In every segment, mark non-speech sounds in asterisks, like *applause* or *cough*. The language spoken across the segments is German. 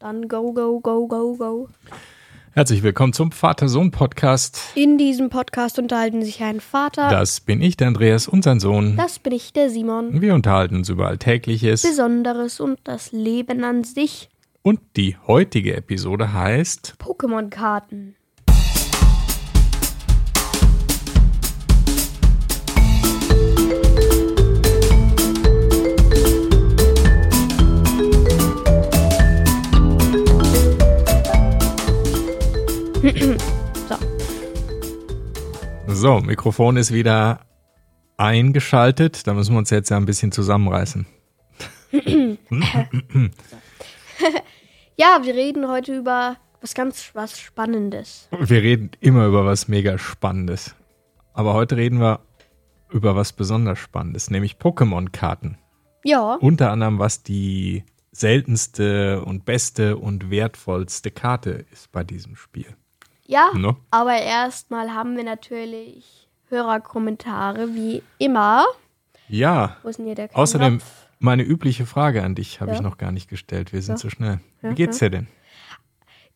Dann go, go, go, go, go. Herzlich willkommen zum Vater-Sohn-Podcast. In diesem Podcast unterhalten sich ein Vater. Das bin ich, der Andreas, und sein Sohn. Das bin ich, der Simon. Wir unterhalten uns über Alltägliches. Besonderes und das Leben an sich. Und die heutige Episode heißt Pokémon-Karten. So, Mikrofon ist wieder eingeschaltet. Da müssen wir uns jetzt ja ein bisschen zusammenreißen. *clears throat* ja, wir reden heute über was ganz was Spannendes. Wir reden immer über was mega Spannendes. Aber heute reden wir über was besonders Spannendes, nämlich Pokémon-Karten. Ja. Unter anderem, was die seltenste und beste und wertvollste Karte ist bei diesem Spiel. Ja, No? aber erstmal haben wir natürlich Hörerkommentare, wie immer. Ja, Wo ist denn hier der Knopf? außerdem meine übliche Frage an dich habe Ja. ich noch gar nicht gestellt. Wir sind Ja. so schnell. Ja, Wie geht's dir denn?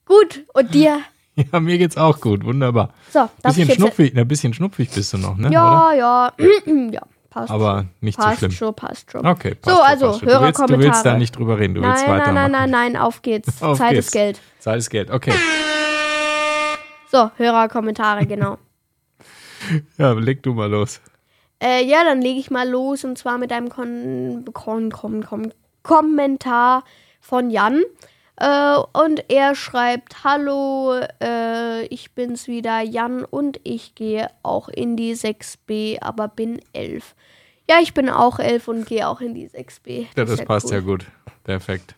Gut, und dir? *laughs* Ja, mir geht's auch gut. Wunderbar. So, Bisschen schnupfig, ein bisschen schnupfig bist du noch, ne? Oder? Ja, ja, *clears throat* ja, passt. Aber nicht so passt schlimm. schon, passt schon. Okay, passt So, schon, also, passt schon. du willst, du willst Hörerkommentare. da nicht drüber reden. Du willst Nein, nein, weitermachen. nein, nein, nein, auf geht's. Auf Zeit geht's. ist Geld. Zeit ist Geld. Okay. So, Hörerkommentare, genau. *laughs* Ja, leg du mal los. Äh, ja, dann lege ich mal los und zwar mit einem Kon Kon Kon Kon Kommentar von Jan. Äh, und er schreibt: Hallo, äh, ich bin's wieder, Jan, und ich gehe auch in die 6b, aber bin 11. Ja, ich bin auch 11 und gehe auch in die 6b. Ja, ist das passt cool. ja gut. Perfekt.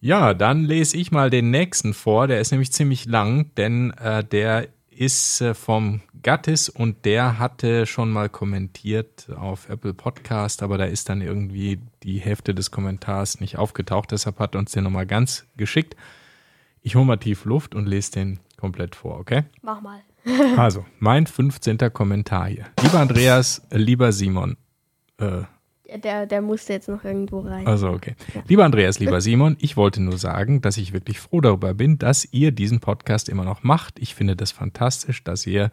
Ja, dann lese ich mal den nächsten vor. Der ist nämlich ziemlich lang, denn äh, der ist äh, vom Gattis und der hatte schon mal kommentiert auf Apple Podcast, aber da ist dann irgendwie die Hälfte des Kommentars nicht aufgetaucht. Deshalb hat er uns den nochmal ganz geschickt. Ich hole mal tief Luft und lese den komplett vor, okay? Mach mal. *laughs* Also, mein 15. Kommentar hier. Lieber Andreas, lieber Simon, äh, Der, der musste jetzt noch irgendwo rein. also okay. Lieber Andreas, lieber *laughs* Simon, ich wollte nur sagen, dass ich wirklich froh darüber bin, dass ihr diesen Podcast immer noch macht. Ich finde das fantastisch, dass ihr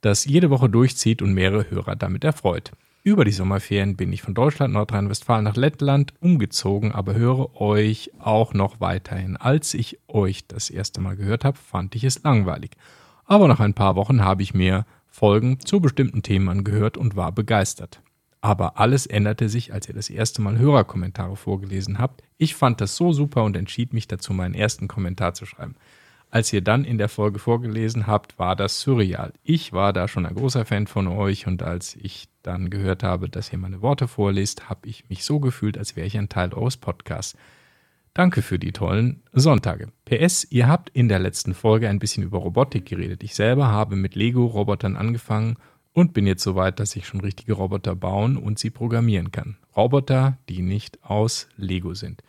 das jede Woche durchzieht und mehrere Hörer damit erfreut. Über die Sommerferien bin ich von Deutschland, Nordrhein-Westfalen nach Lettland umgezogen, aber höre euch auch noch weiterhin. Als ich euch das erste Mal gehört habe, fand ich es langweilig. Aber nach ein paar Wochen habe ich mir Folgen zu bestimmten Themen angehört und war begeistert. Aber alles änderte sich, als ihr das erste Mal Hörerkommentare vorgelesen habt. Ich fand das so super und entschied mich dazu, meinen ersten Kommentar zu schreiben. Als ihr dann in der Folge vorgelesen habt, war das surreal. Ich war da schon ein großer Fan von euch und als ich dann gehört habe, dass ihr meine Worte vorlest, habe ich mich so gefühlt, als wäre ich ein Teil eures Podcasts. Danke für die tollen Sonntage. PS, ihr habt in der letzten Folge ein bisschen über Robotik geredet. Ich selber habe mit Lego-Robotern angefangen und bin jetzt so weit, dass ich schon richtige Roboter bauen und sie programmieren kann. Roboter, die nicht aus Lego sind.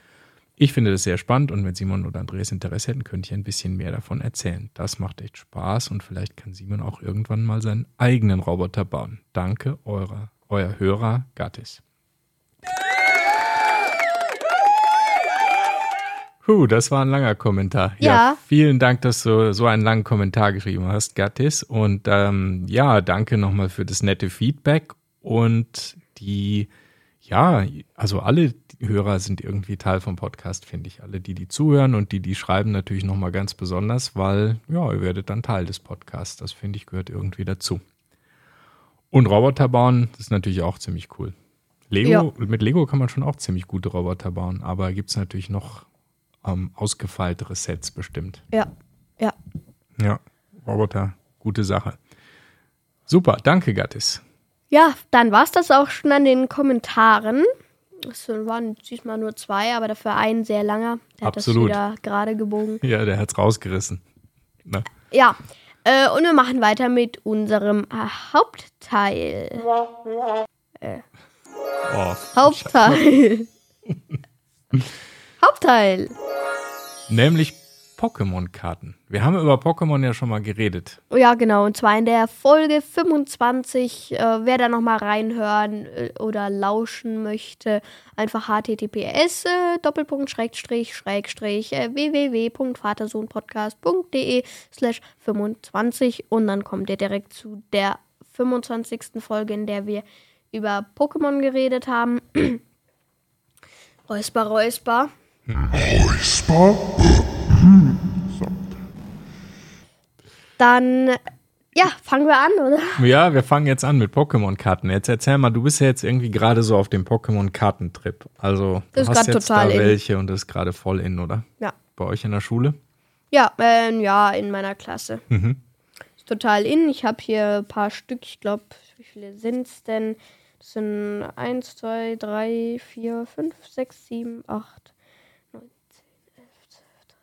Ich finde das sehr spannend und wenn Simon oder Andreas Interesse hätten, könnte ich ein bisschen mehr davon erzählen. Das macht echt Spaß und vielleicht kann Simon auch irgendwann mal seinen eigenen Roboter bauen. Danke, eurer, euer Hörer Gattis. Puh, das war ein langer Kommentar. Ja. vielen Dank, dass du so einen langen Kommentar geschrieben hast, Gattis. Und ähm, ja, danke nochmal für das nette Feedback. Und die, ja, also alle Hörer sind irgendwie Teil vom Podcast, finde ich. Alle, die die zuhören und die, die schreiben, natürlich nochmal ganz besonders, weil, ja, ihr werdet dann Teil des Podcasts. Das finde ich gehört irgendwie dazu. Und Roboter bauen, das ist natürlich auch ziemlich cool. Lego, Ja. mit Lego kann man schon auch ziemlich gute Roboter bauen, aber gibt es natürlich noch ähm, ausgefeiltere Sets bestimmt. Ja, ja. Ja, Roboter, gute Sache. Super, danke Gattis. Ja, dann war's das auch schon an den Kommentaren. Es waren diesmal nur zwei, aber dafür ein sehr langer. Der Absolut. hat das wieder gerade gebogen. *laughs* Ja, der hat's rausgerissen. Na, Ja, äh, und wir machen weiter mit unserem äh, Hauptteil. oh, Hauptteil. *laughs* *laughs* Hauptteil. nämlich Pokémon-Karten. Wir haben über Pokémon ja schon mal geredet. Ja, genau. Und zwar in der Folge 25. Äh, wer da nochmal reinhören äh, oder lauschen möchte, einfach https äh, Doppelpunkt Schrägstrich Schrägstrich äh, www.vatersohnpodcast.de slash 25 und dann kommt ihr direkt zu der 25. Folge, in der wir über Pokémon geredet haben. *clears throat* räusper, räusper. Räusper? Dann, ja, fangen wir an, oder? Ja, wir fangen jetzt an mit Pokémon-Karten. Jetzt erzähl mal, du bist ja jetzt irgendwie gerade so auf dem Pokémon-Kartentrip. Also, du Das ist hast jetzt total da in. welche und das ist gerade voll in, oder? Ja. Bei euch in der Schule? Ja, ähm, ja, in meiner Klasse. Mhm. Ist total in. Ich habe hier ein paar Stück. Ich glaube, wie viele sind es denn? Das sind 1, 2, 3, 4, 5, 6, 7, 8, 9, 10, 11, 12, 13.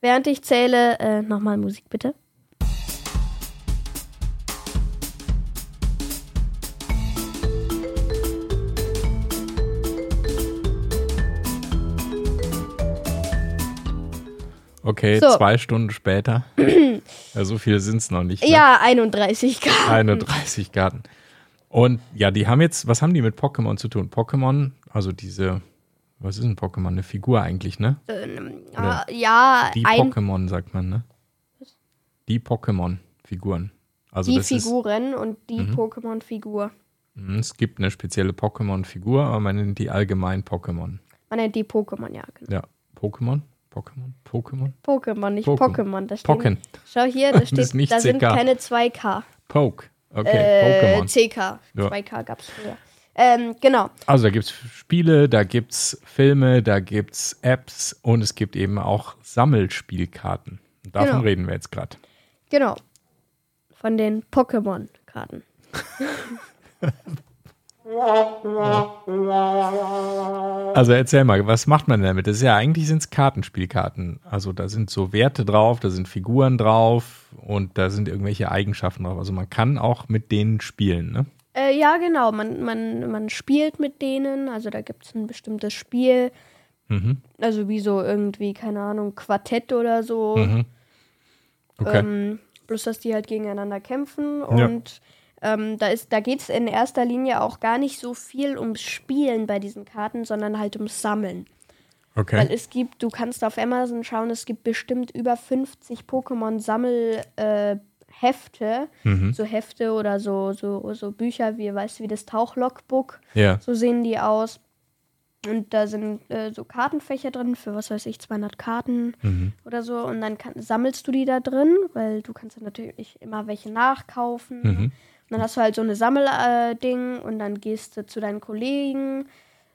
Während ich zähle, äh, nochmal Musik bitte. Okay, So. zwei Stunden später. *clears throat* ja, so viele sind es noch nicht. Ne? Ja, 31 Grad. 31 Karten. Und ja, die haben jetzt, was haben die mit Pokémon zu tun? Pokémon, also diese, was ist ein Pokémon? Eine Figur eigentlich, ne? Ähm, Oder äh, ja, Die ein, Pokémon, sagt man, ne? Die Pokémon-Figuren. Also die das ist, Figuren und die Mhm. Pokémon-Figur. mh, es gibt eine spezielle Pokémon-Figur, aber man nennt die allgemein Pokémon. Man nennt die Pokémon, ja. Genau. Ja, Pokémon? Pokémon? Pokémon? Pokémon, nicht Pokémon. Pokémon. Da Pocken. Schau hier, da, *laughs* Das steht, da sind keine 2K. Poke. Okay, äh, Pokémon. CK. Ja. 2K gab es früher. Ähm, genau. Also da gibt es Spiele, da gibt es Filme, da gibt es Apps und es gibt eben auch Sammelspielkarten. Und davon Genau. reden wir jetzt gerade. Genau. Von den Pokémon-Karten. Also erzähl mal, was macht man damit? Das ist ja eigentlich sind es Kartenspielkarten. Also da sind so Werte drauf, da sind Figuren drauf und da sind irgendwelche Eigenschaften drauf. Also man kann auch mit denen spielen, ne? Äh, ja, genau. Man, man, man spielt mit denen. Also da gibt es ein bestimmtes Spiel. Mhm. Also wie so irgendwie, keine Ahnung, Quartett oder so. Mhm. Okay. Ähm, bloß, dass die halt gegeneinander kämpfen. Und ähm, da, ist- da geht es in erster Linie auch gar nicht so viel ums Spielen bei diesen Karten, sondern halt ums Sammeln. Weil okay. es gibt, du kannst auf Amazon schauen, es gibt bestimmt über 50 Pokémon-Sammelhefte. Äh, Hefte, Mhm. so Hefte oder so, so, so Bücher wie, weißt du, wie das Tauchlogbook. Ja. So sehen die aus. Und da sind äh, so Kartenfächer drin für, was weiß ich, 200 Karten Mhm. oder so. Und dann kann, sammelst du die da drin, weil du kannst natürlich immer welche nachkaufen. Mhm. Und dann hast du halt so eine Sammelding äh, und dann gehst du zu deinen Kollegen,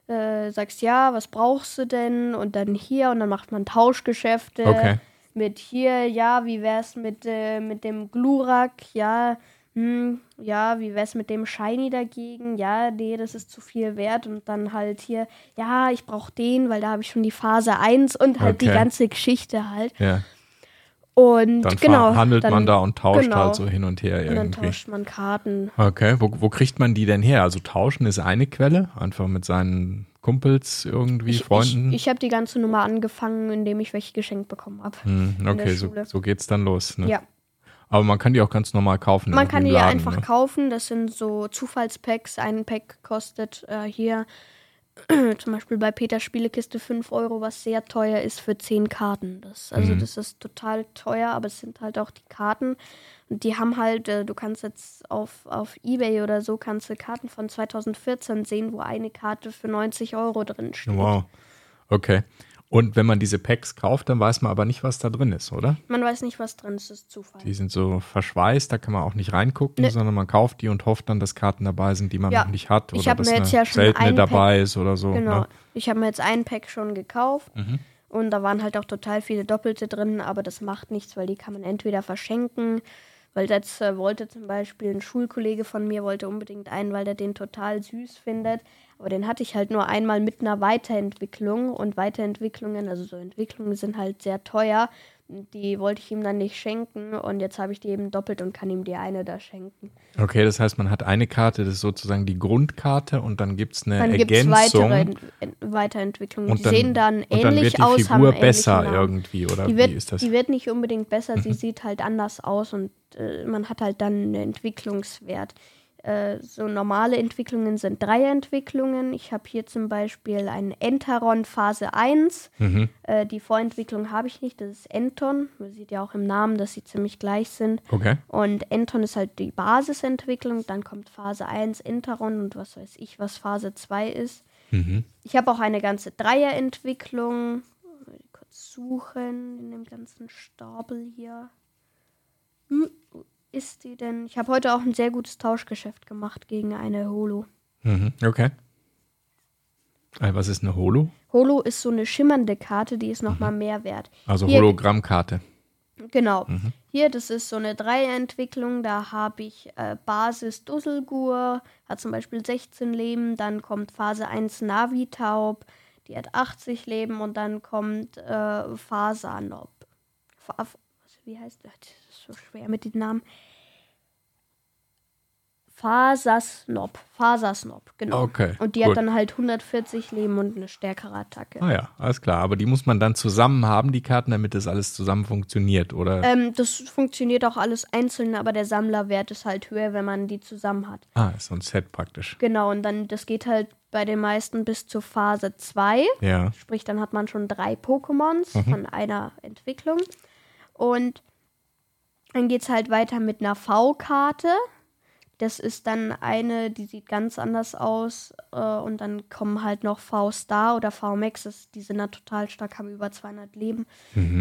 äh, sagst, ja, was brauchst du denn? Und dann hier und dann macht man Tauschgeschäfte Okay. Mit hier, ja, wie wär's mit, äh, mit dem Glurak, ja, hm, ja, wie wär's mit dem Shiny dagegen? Ja, nee, das ist zu viel wert. Und dann halt hier, ja, ich brauche den, weil da habe ich schon die Phase 1 und halt die Okay. ganze Geschichte halt. Ja. Und Dann genau. handelt dann, man da und tauscht genau. halt so hin und her Und dann irgendwie. tauscht man Karten. Okay, wo, wo kriegt man die denn her? Also tauschen ist eine Quelle, einfach mit seinen Kumpels irgendwie, Ich, Freunden. ich, ich habe die ganze Nummer angefangen, indem ich welche geschenkt bekommen habe. Hm, okay, so, so geht's dann los. Ne? Ja. Aber man kann die auch ganz normal kaufen. Man kann die Laden, einfach ne? kaufen. Das sind so Zufallspacks. Ein Pack kostet äh, hier *clears throat* zum Beispiel bei Peter Spielekiste 5 Euro, was sehr teuer ist für 10 Karten. Das, also Mhm. das ist total teuer, aber es sind halt auch die Karten. Die haben halt, äh, du kannst jetzt auf, auf Ebay oder so, kannst du Karten von 2014 sehen, wo eine Karte für 90 Euro drin steht. Wow. Okay. Und wenn man diese Packs kauft, dann weiß man aber nicht, was da drin ist, oder? Man weiß nicht, was drin ist, das ist Zufall. Die sind so verschweißt, da kann man auch nicht reingucken, Nee. sondern man kauft die und hofft dann, dass Karten dabei sind, die man Ja. noch nicht hat. Ich Oder dass mir eine jetzt ja schon seltene ein dabei ist oder so. Genau. Ne? Ich habe mir jetzt ein Pack schon gekauft Mhm. und da waren halt auch total viele Doppelte drin, aber das macht nichts, weil die kann man entweder verschenken, weil jetzt äh, wollte zum Beispiel ein Schulkollege von mir wollte unbedingt einen, weil der den total süß findet, aber den hatte ich halt nur einmal mit einer Weiterentwicklung und Weiterentwicklungen, also so Entwicklungen sind halt sehr teuer. Die wollte ich ihm dann nicht schenken und jetzt habe ich die eben doppelt und kann ihm die eine da schenken. Okay, das heißt, man hat eine Karte, das ist sozusagen die Grundkarte und dann gibt es eine Dann Ergänzung. weitere Ent Ent Weiterentwicklungen. und Die dann, sehen dann und dann ähnlich wird die aus, Figur besser Namen. irgendwie, oder Die wie wird, ist das? die wird nicht unbedingt besser, Mhm. sie sieht halt anders aus und äh, man hat halt dann einen Entwicklungswert. Äh, so normale Entwicklungen sind Dreierentwicklungen. Ich habe hier zum Beispiel einen Enteron Phase 1. Mhm. Äh, die Vorentwicklung habe ich nicht, das ist Enton. Man sieht ja auch im Namen, dass sie ziemlich gleich sind. Okay. Und Enton ist halt die Basisentwicklung, dann kommt Phase 1 Enteron und was weiß ich, was Phase 2 ist. Mhm. Ich habe auch eine ganze Dreierentwicklung. Kurz suchen in dem ganzen Stapel hier. Ist die denn? Ich habe heute auch ein sehr gutes Tauschgeschäft gemacht gegen eine Holo. Mhm. Okay. Äh, Was ist eine Holo? Holo ist so eine schimmernde Karte, die ist nochmal mehr wert. Also Hologrammkarte. Genau. Mhm. Hier, das ist so eine Dreierentwicklung. Da habe ich äh, Basis Dusselgur, hat zum Beispiel 16 Leben. Dann kommt Phase 1 Navitaub, die hat 80 Leben. Und dann kommt äh, Fasanop. Fa wie heißt das? So schwer mit den Namen. Fasasnop. Fasasnop, genau. Okay, Und die gut. hat dann halt 140 Leben und eine stärkere Attacke. Ah ja, alles klar. Aber die muss man dann zusammen haben, die Karten, damit das alles zusammen funktioniert, oder? Ähm, das funktioniert auch alles einzeln, aber der Sammlerwert ist halt höher, wenn man die zusammen hat. ah, ist so ein Set praktisch. Genau, und dann, das geht halt bei den meisten bis zur Phase 2. Ja. Sprich, dann hat man schon drei Pokémons von einer Entwicklung. Und dann geht es halt weiter mit einer V-Karte. Das ist dann eine, die sieht ganz anders aus. Äh, und dann kommen halt noch V-Star oder V-Max. Die sind da total stark, haben über 200 Leben.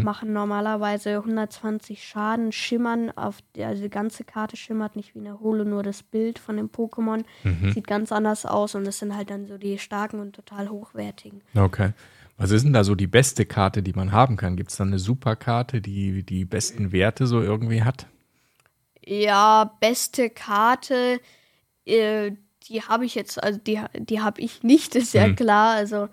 Machen normalerweise 120 Schaden, schimmern auf der, also die ganze Karte schimmert nicht wie eine Holo, nur das Bild von dem Pokémon sieht ganz anders aus. Und das sind halt dann so die starken und total hochwertigen. Okay. Was ist denn da so die beste Karte, die man haben kann? Gibt es da eine Superkarte, die die besten Werte so irgendwie hat? Ja, beste Karte, äh, die habe ich jetzt, also die, die habe ich nicht, *laughs* ist ja klar. Also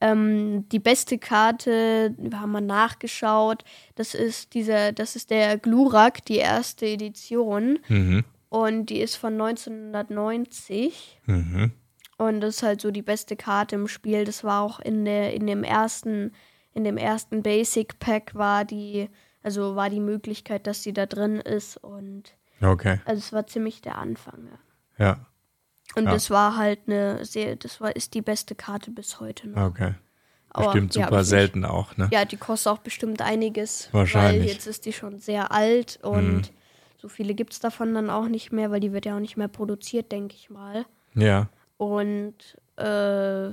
ähm, die beste Karte, wir haben mal nachgeschaut, das ist dieser, das ist der Glurak, die erste Edition. Mhm. Und die ist von 1990. Mhm. Und das ist halt so die beste Karte im Spiel. Das war auch in der, in dem ersten, in dem ersten Basic Pack war die, also war die Möglichkeit, dass sie da drin ist. Und Okay. also es war ziemlich der Anfang, ja. Ja. Und Ja. das war halt eine sehr, das war, ist die beste Karte bis heute noch. Okay. Aber Bestimmt super nicht. selten auch, ne? Ja, die kostet auch bestimmt einiges. Wahrscheinlich. Weil jetzt ist die schon sehr alt und Mhm. so viele gibt es davon dann auch nicht mehr, weil die wird ja auch nicht mehr produziert, denke ich mal. Ja. Und äh,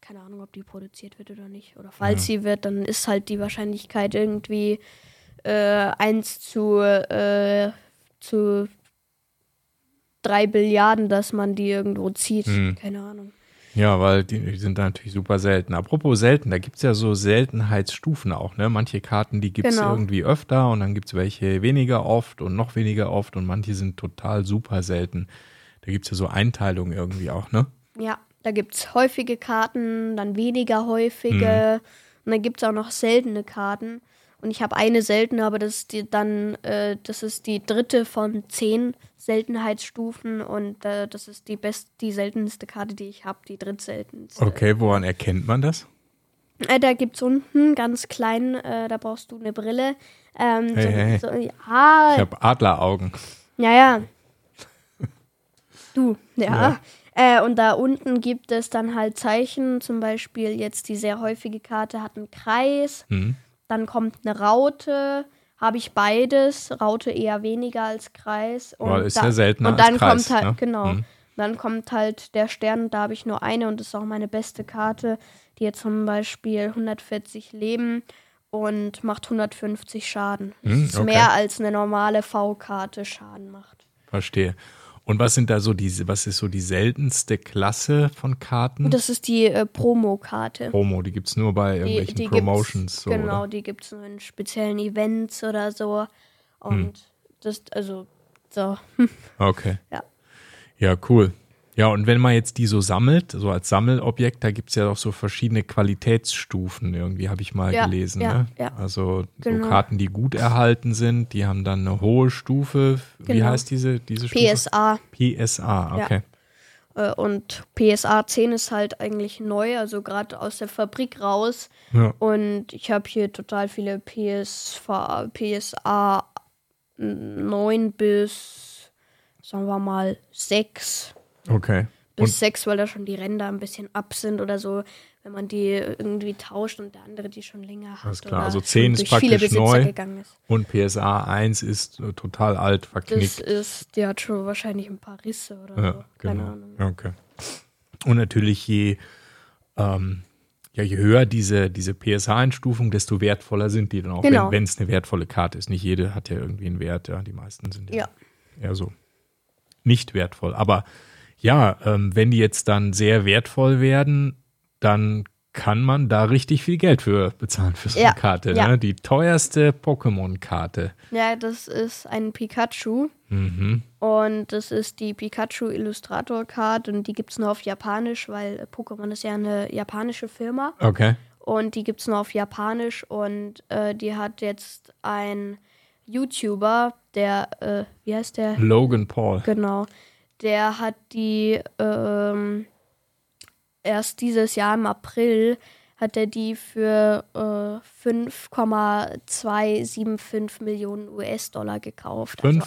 keine Ahnung, ob die produziert wird oder nicht. Oder falls sie wird, dann ist halt die Wahrscheinlichkeit irgendwie äh, 1 zu, äh, zu 3 Billiarden, dass man die irgendwo zieht. Mhm. Keine Ahnung. Ja, weil die, die sind da natürlich super selten. Apropos selten, da gibt es ja so Seltenheitsstufen auch, ne? Manche Karten, die gibt es Genau. irgendwie öfter und dann gibt es welche weniger oft und noch weniger oft und manche sind total super selten. Da gibt es ja so Einteilungen irgendwie auch, ne? Ja, da gibt es häufige Karten, dann weniger häufige. Und dann gibt es auch noch seltene Karten. Und ich habe eine seltene, aber das ist die dann, äh, das ist die dritte von zehn Seltenheitsstufen und äh, das ist die best, die seltenste Karte, die ich habe, die drittseltenste. Okay, woran erkennt man das? Äh, da gibt es unten ganz klein, äh, da brauchst du eine Brille. Ähm, Hey, so, hey. So, ja, Ich habe Adleraugen. ja, ja. Du, ja. Ja. Äh, und da unten gibt es dann halt Zeichen, zum Beispiel jetzt die sehr häufige Karte hat einen Kreis, Hm. dann kommt eine Raute, habe ich beides, Raute eher weniger als Kreis. Und Aber ist ja seltener Und dann Kreis, kommt halt, ne? genau, Mhm. dann kommt halt der Stern, da habe ich nur eine und das ist auch meine beste Karte, die hat zum Beispiel 140 Leben und macht 150 Schaden. Das Hm, ist okay. mehr als eine normale V-Karte Schaden macht. Verstehe. Und was sind da so diese, was ist so die seltenste Klasse von Karten? Das ist die äh, Promo-Karte. Promo, die gibt es nur bei Die, irgendwelchen die Promotions. gibt's, so, genau, oder? die gibt es nur in speziellen Events oder so. Und Hm. das, also, so. *laughs* Okay. Ja. Ja, cool. Ja, und wenn man jetzt die so sammelt, so als Sammelobjekt, da gibt es ja auch so verschiedene Qualitätsstufen, irgendwie habe ich mal Ja, gelesen. ja, ne? ja. Also Genau. so Karten, die gut erhalten sind, die haben dann eine hohe Stufe. Wie Genau. heißt diese, diese Stufe? PSA. PSA, okay. Äh, und PSA 10 ist halt eigentlich neu, also gerade aus der Fabrik raus. Und ich habe hier total viele PSV, PSA 9 bis, sagen wir mal, 6. Okay. Bis Und 6, weil da schon die Ränder ein bisschen ab sind oder so, wenn man die irgendwie tauscht und der andere die schon länger hat. Alles klar, also schon 10 ist praktisch neu. Und PSA 1 ist äh, total alt, Das verknickt. ist, die hat schon wahrscheinlich ein paar Risse oder Ja, so. Keine genau. Ahnung. Okay. Und natürlich je, ähm, ja, je höher diese, diese PSA-Einstufung, desto wertvoller sind die dann auch, Genau. wenn es eine wertvolle Karte ist. Nicht jede hat ja irgendwie einen Wert, ja. Die meisten sind ja, Ja. eher so nicht wertvoll. Aber ja, ähm, wenn die jetzt dann sehr wertvoll werden, dann kann man da richtig viel Geld für bezahlen für so eine Ja, Karte. ja. Ne? Die teuerste Pokémon-Karte. Ja, das ist ein Pikachu. Mhm. Und das ist die Pikachu Illustrator Card und die gibt es nur auf Japanisch, weil Pokémon ist ja eine japanische Firma Okay. und die gibt es nur auf Japanisch und äh, die hat jetzt ein YouTuber, der, äh, wie heißt der? Logan Paul. Genau, der hat die ähm, erst dieses Jahr im April hat er die für äh, 5,275 Millionen US-Dollar gekauft. Also ein-.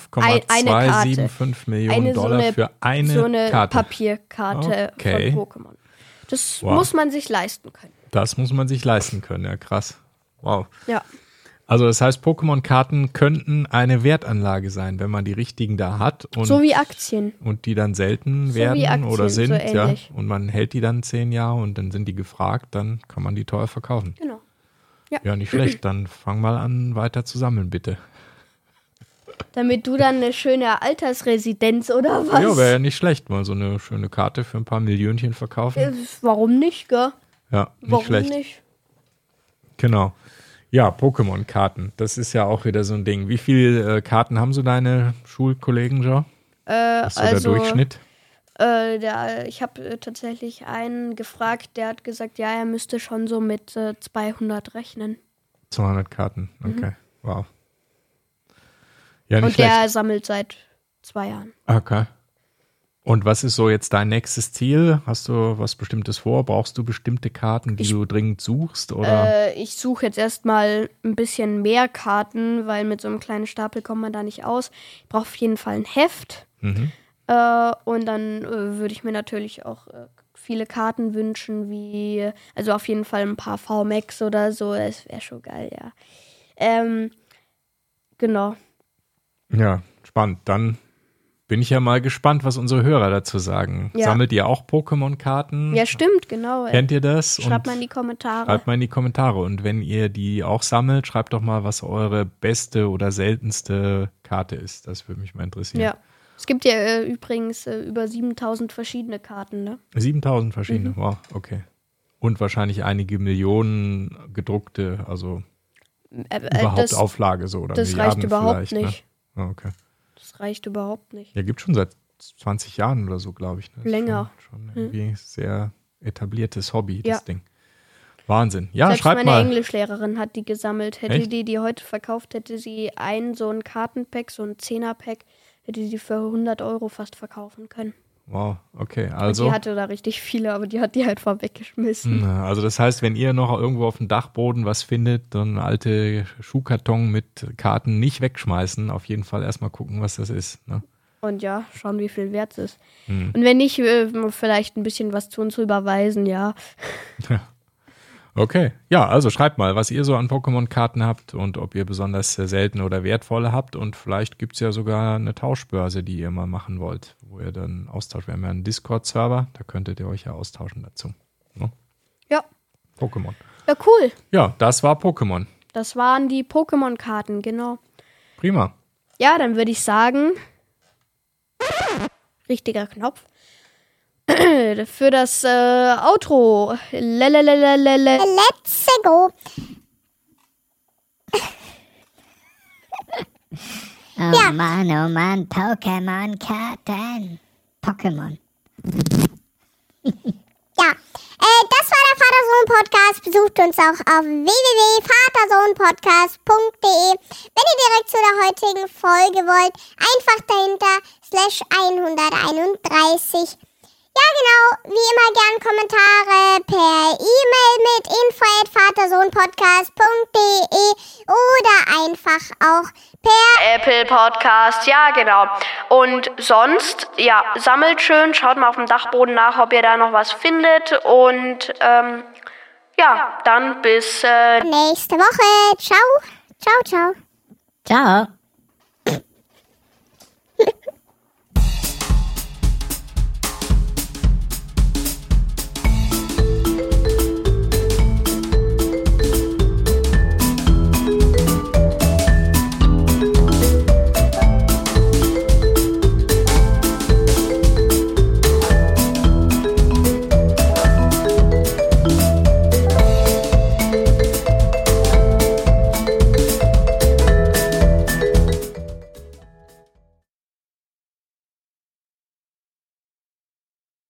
5,275 Millionen Eine so Dollar eine- für eine so eine Karte. Papierkarte Okay. von Pokémon. Das Wow. muss man sich leisten können. Das muss man sich leisten können, ja krass. Wow. Ja, Also das heißt, Pokémon-Karten könnten eine Wertanlage sein, wenn man die richtigen da hat und, so wie Aktien. und die dann selten So werden Aktien, oder so sind, ja, ähnlich. und man hält die dann zehn Jahre und dann sind die gefragt, dann kann man die teuer verkaufen. Genau. Ja, nicht schlecht. Dann fang mal an, weiter zu sammeln, bitte. Damit du dann eine schöne Altersresidenz oder was? Ja, wäre ja nicht schlecht, mal so eine schöne Karte für ein paar Millionchen verkaufen. Äh, Warum nicht, gell? Ja, nicht Warum schlecht. nicht? Genau. Ja, Pokémon-Karten. Das ist ja auch wieder so ein Ding. Wie viele äh, Karten haben so deine Schulkollegen, Joe? Äh, Was ist so also, der Durchschnitt? Äh, der, ich habe äh, tatsächlich einen gefragt, der hat gesagt, ja, er müsste schon so mit äh, 200 rechnen. 200 Karten. Okay. Wow. Ja, Mhm. Und schlecht. der sammelt seit zwei Jahren. Okay. Und was ist so jetzt dein nächstes Ziel? Hast du was Bestimmtes vor? Brauchst du bestimmte Karten, die Ich- du dringend suchst? Oder? Äh, ich suche jetzt erstmal ein bisschen mehr Karten, weil mit so einem kleinen Stapel kommt man da nicht aus. Ich brauche auf jeden Fall ein Heft. Mhm. Äh, und dann äh, würde ich mir natürlich auch äh, viele Karten wünschen, wie, also auf jeden Fall ein paar VMAX oder so. Das wäre schon geil, ja. Ähm, genau. Ja, spannend. Dann bin ich ja mal gespannt, was unsere Hörer dazu sagen. Ja. Sammelt ihr auch Pokémon-Karten? Ja, stimmt, genau. Kennt ihr das? Schreibt Und mal in die Kommentare. Schreibt mal in die Kommentare. Und wenn ihr die auch sammelt, schreibt doch mal, was eure beste oder seltenste Karte ist. Das würde mich mal interessieren. Ja. Es gibt ja äh, übrigens äh, über 7000 verschiedene Karten, ne? 7000 verschiedene. Mhm. Wow, okay. Und wahrscheinlich einige Millionen gedruckte, also Äh, äh, überhaupt das, Auflage so oder das Milliarden reicht überhaupt vielleicht, nicht. Ne? Okay. Das reicht überhaupt nicht. Ja, gibt schon seit 20 Jahren oder so, glaube ich. Ne? Länger. Hm. Schon, schon irgendwie sehr etabliertes Hobby, Ja. das Ding. Wahnsinn. Ja, Selbst schreibt meine mal. Englischlehrerin hat die gesammelt. Hätte Echt? die die heute verkauft, hätte sie ein so ein Kartenpack, so ein Zehnerpack, hätte sie für 100 Euro fast verkaufen können. Wow, okay. Und Also. die hatte da richtig viele, aber die hat die einfach weggeschmissen. Na, Also das heißt, wenn ihr noch irgendwo auf dem Dachboden was findet, eine alte Schuhkarton mit Karten nicht wegschmeißen, auf jeden Fall erstmal gucken, was das ist. Ne? Und ja, schauen, wie viel wert es ist. Hm. Und wenn nicht, äh, vielleicht ein bisschen was zu uns überweisen, ja. Okay, ja, also schreibt mal, was ihr so an Pokémon-Karten habt und ob ihr besonders seltene oder wertvolle habt und vielleicht gibt es ja sogar eine Tauschbörse, die ihr mal machen wollt, wo ihr dann austauscht. Wir haben ja einen Discord-Server, da könntet ihr euch ja austauschen dazu. Ne? Ja. Pokémon. Ja, cool. Ja, das war Pokémon. Das waren die Pokémon-Karten, genau. Prima. Ja, dann würde ich sagen, richtiger Knopf. *clears throat* Für das äh, Outro. Lelelelelele. Let's go. *laughs* Oh Mann, oh Mann, Pokémon-Karten. Pokémon. *laughs* Ja, äh, das war der Vater-Sohn-Podcast. Besucht uns auch auf www.vatersohnpodcast.de. Wenn ihr direkt zu der heutigen Folge wollt, einfach dahinter slash 131. Ja, genau, wie immer gern Kommentare per E-Mail mit info@vatersohnpodcast.de oder einfach auch per Apple Podcast, ja genau. Und sonst, ja, sammelt schön, schaut mal auf dem Dachboden nach, ob ihr da noch was findet. Und ähm, ja, dann bis äh, nächste Woche. Ciao, ciao, ciao. Ciao.